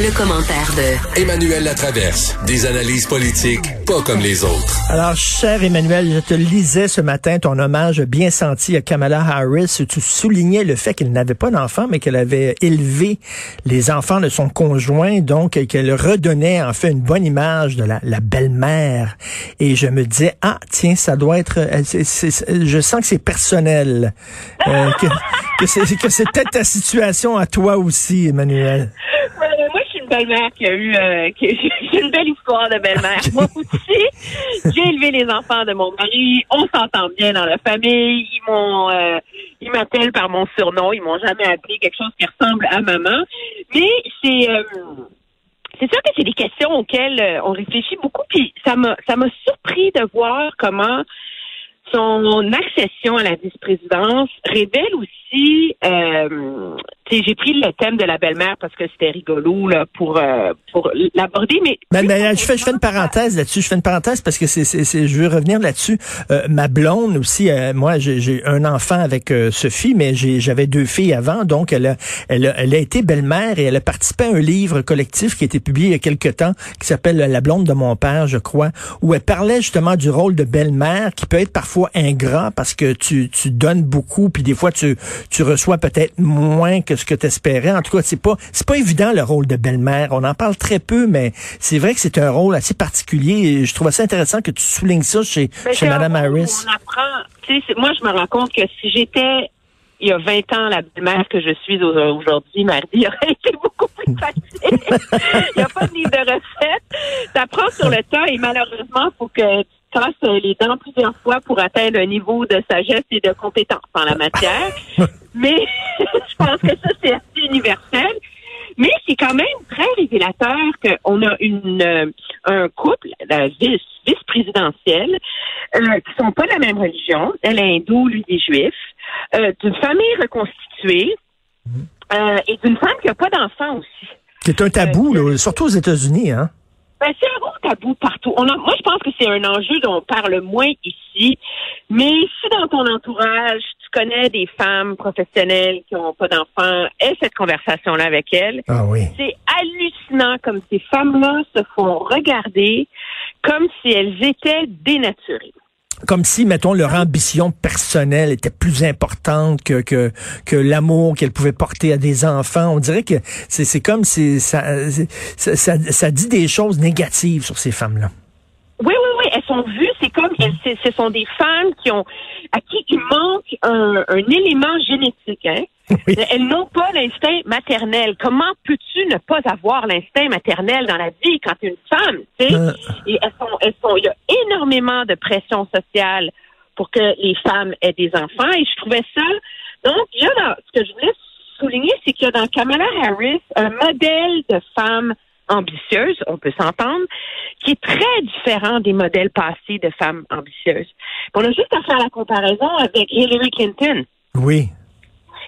Le commentaire de Emmanuel Latraverse. Des analyses politiques pas comme les autres. Alors, cher Emmanuel, je te lisais ce matin ton hommage bien senti à Kamala Harris. Tu soulignais le fait qu'elle n'avait pas d'enfants, mais qu'elle avait élevé les enfants de son conjoint, donc qu'elle redonnait en fait une bonne image de la, belle-mère. Et je me disais, ah, tiens, ça doit être... je sens que c'est personnel. Euh, que, que c'est peut-être ta situation à toi aussi, Emmanuel belle-mère qui a eu euh, une belle histoire de belle-mère. Moi aussi, j'ai élevé les enfants de mon mari. On s'entend bien dans la famille. Ils m'ont euh, ils m'appellent par mon surnom. Ils m'ont jamais appelé quelque chose qui ressemble à maman. Mais c'est euh, c'est sûr que c'est des questions auxquelles euh, on réfléchit beaucoup. Puis ça m'a ça m'a surpris de voir comment son accession à la vice-présidence révèle aussi euh, j'ai pris le thème de la belle-mère parce que c'était rigolo là, pour euh, pour l'aborder, mais, mais, je fais je fais une parenthèse là-dessus. Je fais une parenthèse parce que c'est c'est je veux revenir là-dessus. Euh, ma blonde aussi, euh, moi j'ai un enfant avec Sophie, mais j'avais deux filles avant, donc elle a, elle a, elle a été belle-mère et elle a participé à un livre collectif qui a été publié il y a quelque temps qui s'appelle La blonde de mon père, je crois, où elle parlait justement du rôle de belle-mère qui peut être parfois ingrat parce que tu tu donnes beaucoup puis des fois tu tu reçois peut-être moins que ce que tu espérais. En tout cas, c'est pas c'est pas évident le rôle de belle-mère. On en parle très peu, mais c'est vrai que c'est un rôle assez particulier. Et je trouve assez intéressant que tu soulignes ça chez, chez Mme Harris. On apprend. moi, je me rends compte que si j'étais il y a 20 ans, la belle-mère que je suis aujourd'hui, mardi, aurait été beaucoup plus facile. il n'y a pas de livre de recettes. Ça prend sur le temps et malheureusement, il faut que tu casses les dents plusieurs fois pour atteindre un niveau de sagesse et de compétence en la matière. Mais je pense que ça, c'est assez universel. Mais c'est quand même très révélateur qu'on a une euh, un couple, la vice, vice-présidentielle, euh, qui sont pas de la même religion. Elle est hindoue, lui est juif, euh, d'une famille reconstituée mhm. euh, et d'une femme qui n'a pas d'enfant aussi. C'est un tabou, là, surtout aux États-Unis, hein? Ben, c'est un gros tabou partout. On moi, je pense que c'est un enjeu dont on parle moins ici. Mais si dans ton entourage, tu connais des femmes professionnelles qui n'ont pas d'enfants, aie cette conversation-là avec elles. Ah oui. C'est hallucinant comme ces femmes-là se font regarder comme si elles étaient dénaturées comme si, mettons, leur ambition personnelle était plus importante que que, que l'amour qu'elles pouvaient porter à des enfants. On dirait que c'est c'est comme si ça, ça, ça, dit des choses négatives sur ces femmes-là. Oui, oui, oui, elles sont vues. C'est comme elles, ce sont des femmes qui ont à qui il manque un, un élément génétique. Hein? Elles n'ont pas l'instinct maternel. Comment peux-tu ne pas avoir l'instinct maternel dans la vie quand tu es une femme? Tu sais? Euh. Et elles sont, elles sont, il y a énormément de pression sociale pour que les femmes aient des enfants. Et je trouvais ça. Donc, il y a dans, ce que je voulais souligner, c'est qu'il y a dans Kamala Harris un modèle de femme ambitieuse, on peut s'entendre, qui est très différent des modèles passés de femmes ambitieuses. On a juste à faire la comparaison avec Hillary Clinton. Oui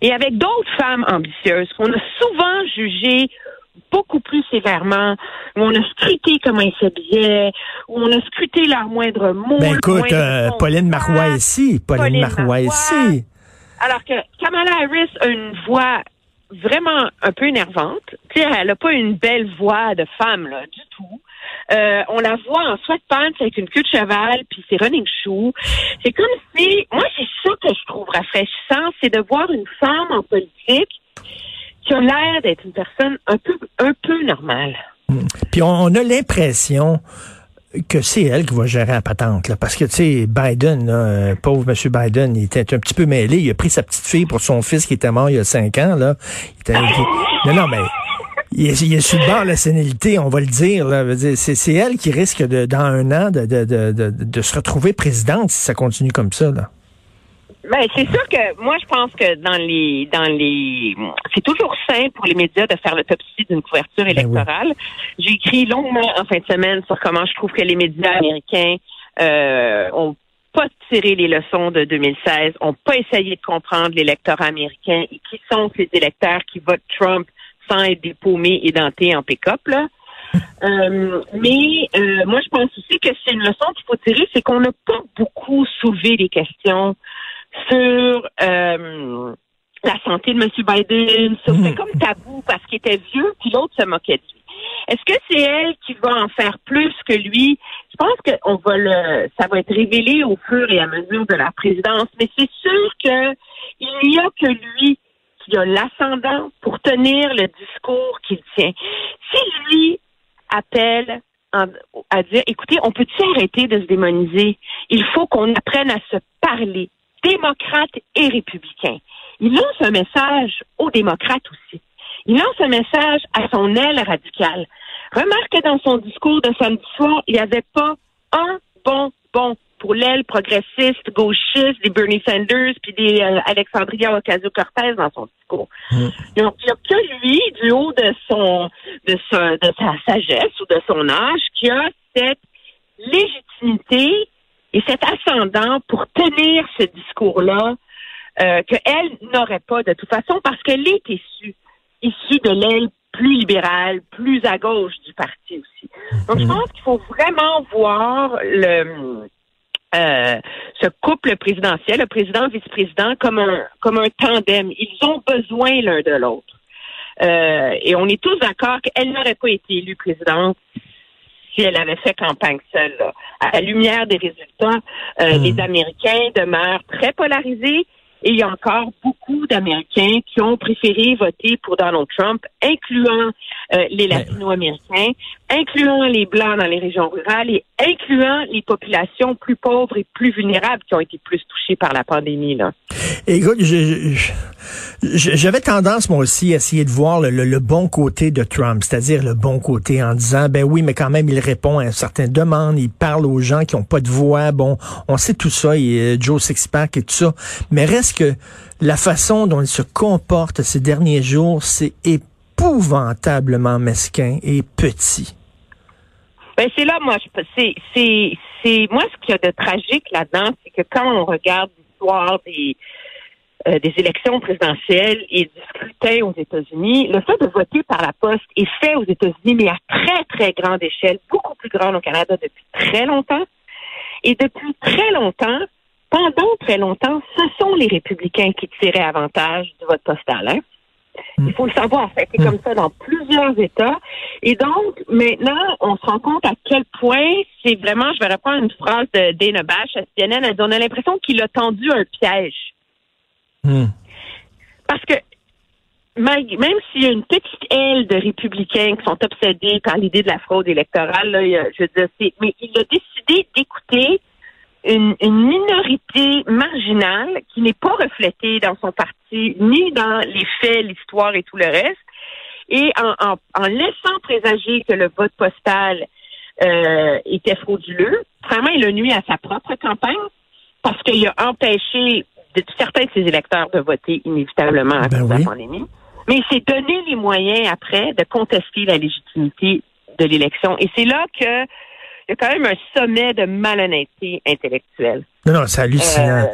et avec d'autres femmes ambitieuses qu'on a souvent jugées beaucoup plus sévèrement, où on a scruté comment ils s'habillaient, où on a scruté leurs moindres mots. Ben écoute, euh, Pauline Marois ici, Pauline, Marois ici. Alors que Kamala Harris a une voix vraiment un peu énervante. Tu sais, elle n'a pas une belle voix de femme, là, du tout. Euh, on la voit en sweatpants avec une queue de cheval, puis c'est running shoe. C'est comme si, moi, c'est ça que je trouve rafraîchissant, c'est de voir une femme en politique qui a l'air d'être une personne un peu, un peu normale. Hmm. Puis on, a l'impression que c'est elle qui va gérer la patente. Là, parce que, tu sais, Biden, là, pauvre M. Biden, il était un petit peu mêlé. Il a pris sa petite fille pour son fils qui était mort il y a cinq ans. Là. Non, non, mais il est, il le bord de la sénilité, on va le dire. C'est elle qui risque, de, dans un an, de, de, se retrouver présidente si ça continue comme ça. Là. Ben, c'est sûr que moi, je pense que dans les, dans les, c'est toujours sain pour les médias de faire l'autopsie d'une couverture ben électorale. J'ai écrit longuement en fin de semaine sur comment je trouve que les médias américains euh, ont pas tiré les leçons de 2016, ont pas essayé de comprendre l'électorat américain et qui sont ces électeurs qui votent Trump sans être dépaumés et dentés en pick-up. Là. Euh, mais euh, moi, je pense aussi que c'est une leçon qu'il faut tirer, c'est qu'on n'a pas beaucoup soulevé les questions sur euh, la santé de M. Biden. C'était comme tabou parce qu'il était vieux, puis l'autre se moquait de lui. Est-ce que c'est elle qui va en faire plus que lui? Je pense que on va le, ça va être révélé au fur et à mesure de la présidence, mais c'est sûr que il n'y a que lui qui a l'ascendant pour tenir le discours qu'il tient. Si lui appelle à dire, écoutez, on peut-tu arrêter de se démoniser? Il faut qu'on apprenne à se parler, démocrates et républicains. Il lance un message aux démocrates aussi. Il lance un message à son aile radicale. Remarque que dans son discours de samedi soir, il n'y avait pas un bon, bon pour l'aile progressiste, gauchiste, des Bernie Sanders, puis des euh, Alexandria Ocasio-Cortez dans son discours. Mm. Il n'y a, que lui, du haut de son, de sa sagesse ou de son âge, qui a cette légitimité et cet ascendant pour tenir ce discours-là euh, qu'elle n'aurait pas de toute façon parce qu'elle est issue, issue de l'aile plus libérale, plus à gauche du parti aussi. Donc, je mhm. pense qu'il faut vraiment voir le euh, ce couple présidentiel, le président-vice-président, comme un comme un tandem. Ils ont besoin l'un de l'autre. Euh, et on est tous d'accord qu'elle n'aurait pas été élue présidente si elle avait fait campagne seule. À la lumière des résultats, euh, mhm. les Américains demeurent très polarisés. Et il y a encore beaucoup d'Américains qui ont préféré voter pour Donald Trump, incluant euh, les Latino-Américains, incluant les Blancs dans les régions rurales et incluant les populations plus pauvres et plus vulnérables qui ont été plus touchées par la pandémie. Là. Écoute, j'avais tendance moi aussi à essayer de voir le, bon côté de Trump, c'est-à-dire le bon côté en disant, ben oui, mais quand même, il répond à certaines demandes, il parle aux gens qui ont pas de voix, bon, on sait tout ça, et Joe Sixpack et tout ça, mais reste que la façon dont il se comporte ces derniers jours, c'est épouvantablement mesquin et petit. Ben c'est là, moi, c'est, c'est, c'est, moi, ce qu'il y a de tragique là-dedans, c'est que quand on regarde l'histoire des, euh, des élections présidentielles et du scrutin aux États-Unis, le fait de voter par la poste est fait aux États-Unis, mais à très, très grande échelle, beaucoup plus grande au Canada depuis très longtemps. Et depuis très longtemps, pendant très longtemps, ce sont les républicains qui tiraient avantage du vote postal. Hein? Mm. Il faut le savoir, ça a été mm. comme ça dans plusieurs États. Et donc, maintenant, on se rend compte à quel point c'est vraiment, je vais reprendre une phrase de Dana Bash à CNN, elle dit, on a l'impression qu'il a tendu un piège. Mm. Parce que même s'il y a une petite aile de républicains qui sont obsédés par l'idée de la fraude électorale, je veux dire, mais il a décidé d'écouter une, minorité marginale qui n'est pas reflétée dans son parti, ni dans les faits, l'histoire et tout le reste. Et en, en, laissant présager que le vote postal euh, était frauduleux, vraiment, il a nuit à sa propre campagne parce qu'il a empêché de, certains de ses électeurs de voter inévitablement à ben cause de la pandémie. Mais il s'est donné les moyens après de contester la légitimité de l'élection. Et c'est là que y a quand même un sommet de malhonnêteté intellectuelle. Non, non, c'est hallucinant. Euh,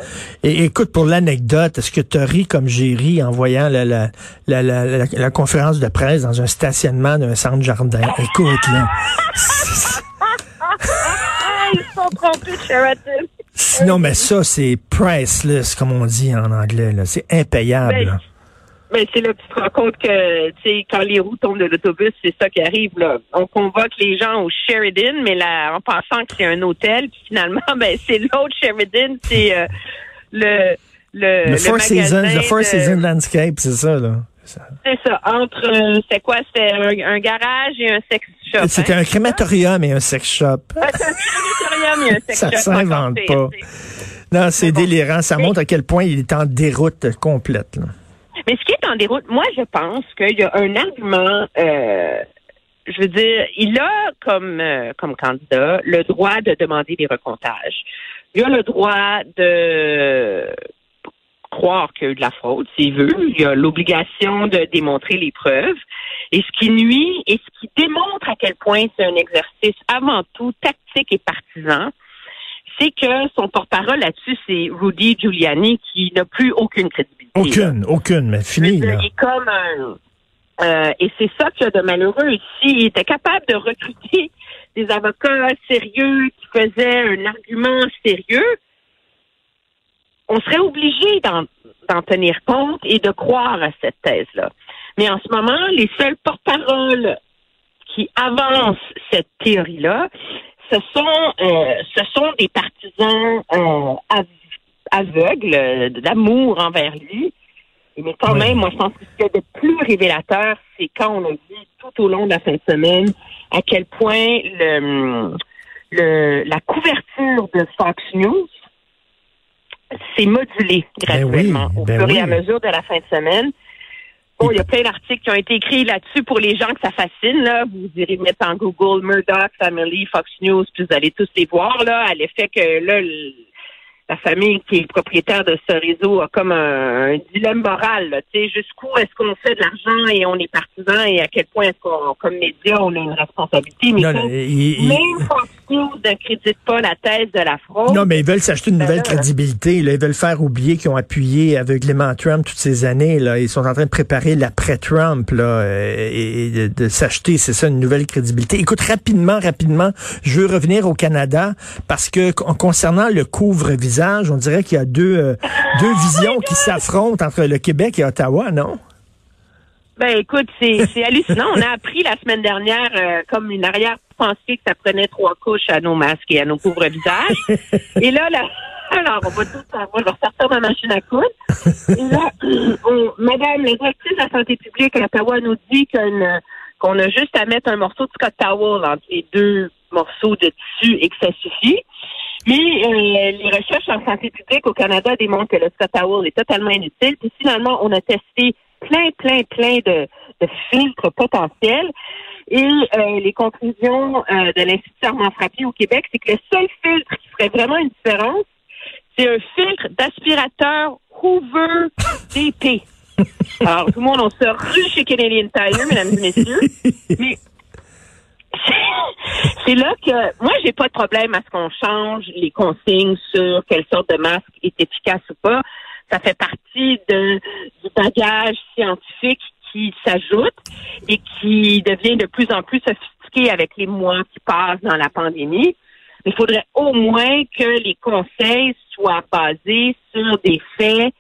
Et écoute, pour l'anecdote, est-ce que tu ri comme j'ai ri en voyant la, la, la, la, conférence de presse dans un stationnement d'un centre jardin? Écoute, là. Ils sont trompés Sheraton. Mais ça, c'est priceless, comme on dit en anglais. C'est impayable. Mais c'est là que tu te rends compte que, tu sais, quand les roues tombent de l'autobus, c'est ça qui arrive, là. On convoque les gens au Sheridan, mais là, en pensant que c'est un hôtel, puis finalement, ben, c'est l'autre Sheridan, c'est euh, le, le, le, Four Seasons, le Four Seasons Landscape, c'est ça, là. C'est ça. Entre, euh, c'est quoi? C'était un, garage et un sex shop. C'était hein? un crématorium et un sex shop. Ah, c'est un crématorium et un sex shop. Ça s'invente pas. Non, c'est délirant. Ça montre à quel point il est en déroute complète. Là. Mais ce qui est en déroute, moi, je pense qu'il y a un argument. Euh, je veux dire, il a comme euh, comme candidat le droit de demander des recomptages. Il a le droit de croire qu'il y a eu de la fraude, s'il veut. Il a l'obligation de démontrer les preuves. Et ce qui nuit et ce qui démontre à quel point c'est un exercice avant tout tactique et partisan, c'est que son porte-parole là-dessus, c'est Rudy Giuliani, qui n'a plus aucune crédibilité. Aucune, aucune, mais fini. Là. Il est comme un... Euh, et c'est ça qu'il y a de malheureux ici. Il était capable de recruter des avocats sérieux qui faisaient un argument sérieux. On serait obligé d'en tenir compte et de croire à cette thèse-là. Mais en ce moment, les seuls porte-paroles qui avancent cette théorie-là, ce sont, euh, ce sont des partisans euh, aveugles d'amour envers lui. Mais quand même, moi, je pense que ce qu'il y a de plus révélateur, c'est quand on a vu tout au long de la fin de semaine à quel point le, le la couverture de Fox News s'est modulée Ben graduellement oui, au ben fur et à mesure de la fin de semaine. Bon, il y a plein d'articles qui ont été écrits là-dessus pour les gens que ça fascine. Là. Vous irez mettre en Google Murdoch, Family, Fox News, puis vous allez tous les voir là, à l'effet que là, le- la famille qui est propriétaire de ce réseau a comme un, un dilemme moral. Tu sais, jusqu'où est-ce qu'on fait de l'argent et on est partisan et à quel point est-ce qu'on, comme média, on a une responsabilité. Mais Non, il- même Fox ne crédite pas la thèse de la fraude. Non, mais ils veulent s'acheter une Ben nouvelle là, crédibilité. Là. Ils veulent faire oublier qu'ils ont appuyé aveuglément Trump toutes ces années. Là. Ils sont en train de préparer l'après-Trump là, euh, et, et de, de s'acheter, c'est ça, une nouvelle crédibilité. Écoute, rapidement, rapidement, je veux revenir au Canada parce que con- concernant le couvre-visage, on dirait qu'il y a deux, euh, deux visions qui s'affrontent entre le Québec et Ottawa, non? Ben écoute, c'est hallucinant. On a appris la semaine dernière euh, comme une arrière-pensée que ça prenait trois couches à nos masques et à nos pauvres visages. Et là, là alors on va tout savoir, je vais ressortir ma machine à coudre. Et là, on- Madame la directrice de la santé publique à Ottawa nous dit qu'on a juste à mettre un morceau de Scott Towel entre les deux morceaux de tissu et que ça suffit. Mais euh, les recherches en santé publique au Canada démontrent que le Scott est totalement inutile. Puis finalement, on a testé plein, plein, plein de, de filtres potentiels. Et euh, les conclusions euh, de l'Institut Armand Frappier au Québec, c'est que le seul filtre qui ferait vraiment une différence, c'est un filtre d'aspirateur Hoover DP. Alors, tout le monde, on se rue chez Canadian Tire, mesdames et messieurs. Mais c'est là que moi j'ai pas de problème à ce qu'on change les consignes sur quelle sorte de masque est efficace ou pas. Ça fait partie du bagage scientifique qui s'ajoute et qui devient de plus en plus sophistiqué avec les mois qui passent dans la pandémie. Il faudrait au moins que les conseils soient basés sur des faits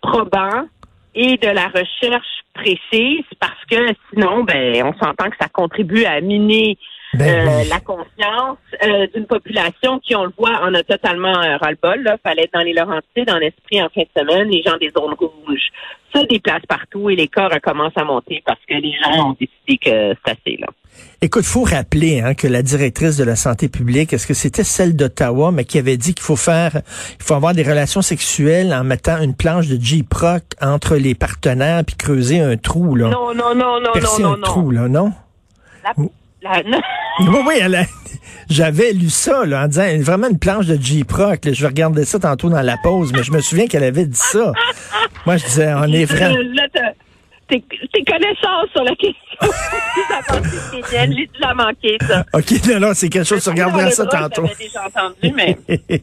probants et de la recherche précise parce que sinon, ben, on s'entend que ça contribue à miner Ben euh, oui. la confiance euh, d'une population qui, on le voit, en a totalement euh, ras-le-bol. Là. Fallait être dans les Laurentides, dans l'esprit en fin de semaine, les gens des zones rouges se déplacent partout et les cas recommencent à monter parce que les gens ont décidé que c'est assez. Là. Écoute, faut rappeler hein, que la directrice de la santé publique, est-ce que c'était celle d'Ottawa, mais qui avait dit qu'il faut faire, il faut avoir des relations sexuelles en mettant une planche de J-Proc entre les partenaires puis creuser un trou là, Non, non, non, non, percer non, un non, trou non. là, non? La- Oui, oui, elle a- j'avais lu ça là, en disant vraiment une planche de J-Proc. Je vais regarder ça tantôt dans la pause, mais je me souviens qu'elle avait dit ça. Moi, je disais, on est vraiment. Tes, tes connaissances sur la question j'ai dû la manquer, ça. OK, non, non, c'est quelque chose, tu regarderas Dans ça tantôt. déjà entendu, mais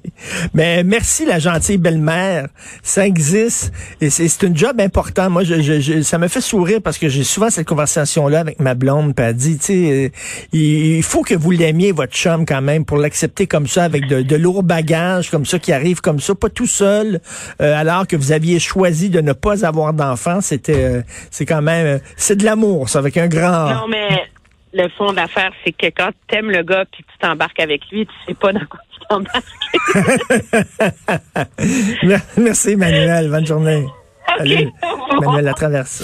Mais merci la gentille belle-mère. Ça existe et c'est c'est une job important. Moi, je, je- je- ça me fait sourire parce que j'ai souvent cette conversation-là avec ma blonde. Puis elle dit, tu sais, euh, il il faut que vous l'aimiez votre chum quand même pour l'accepter comme ça avec de, de lourds bagages comme ça qui arrivent comme ça, pas tout seul, euh, alors que vous aviez choisi de ne pas avoir d'enfant. C'était, euh, c'est quand même, euh, c'est de l'amour, ça, avec un grand. non, mais le fond de l'affaire, c'est que quand t'aimes le gars puis tu t'embarques avec lui, tu sais pas dans quoi tu t'embarques. Merci, Manuel. Bonne journée. Salut. Manuel la traverse.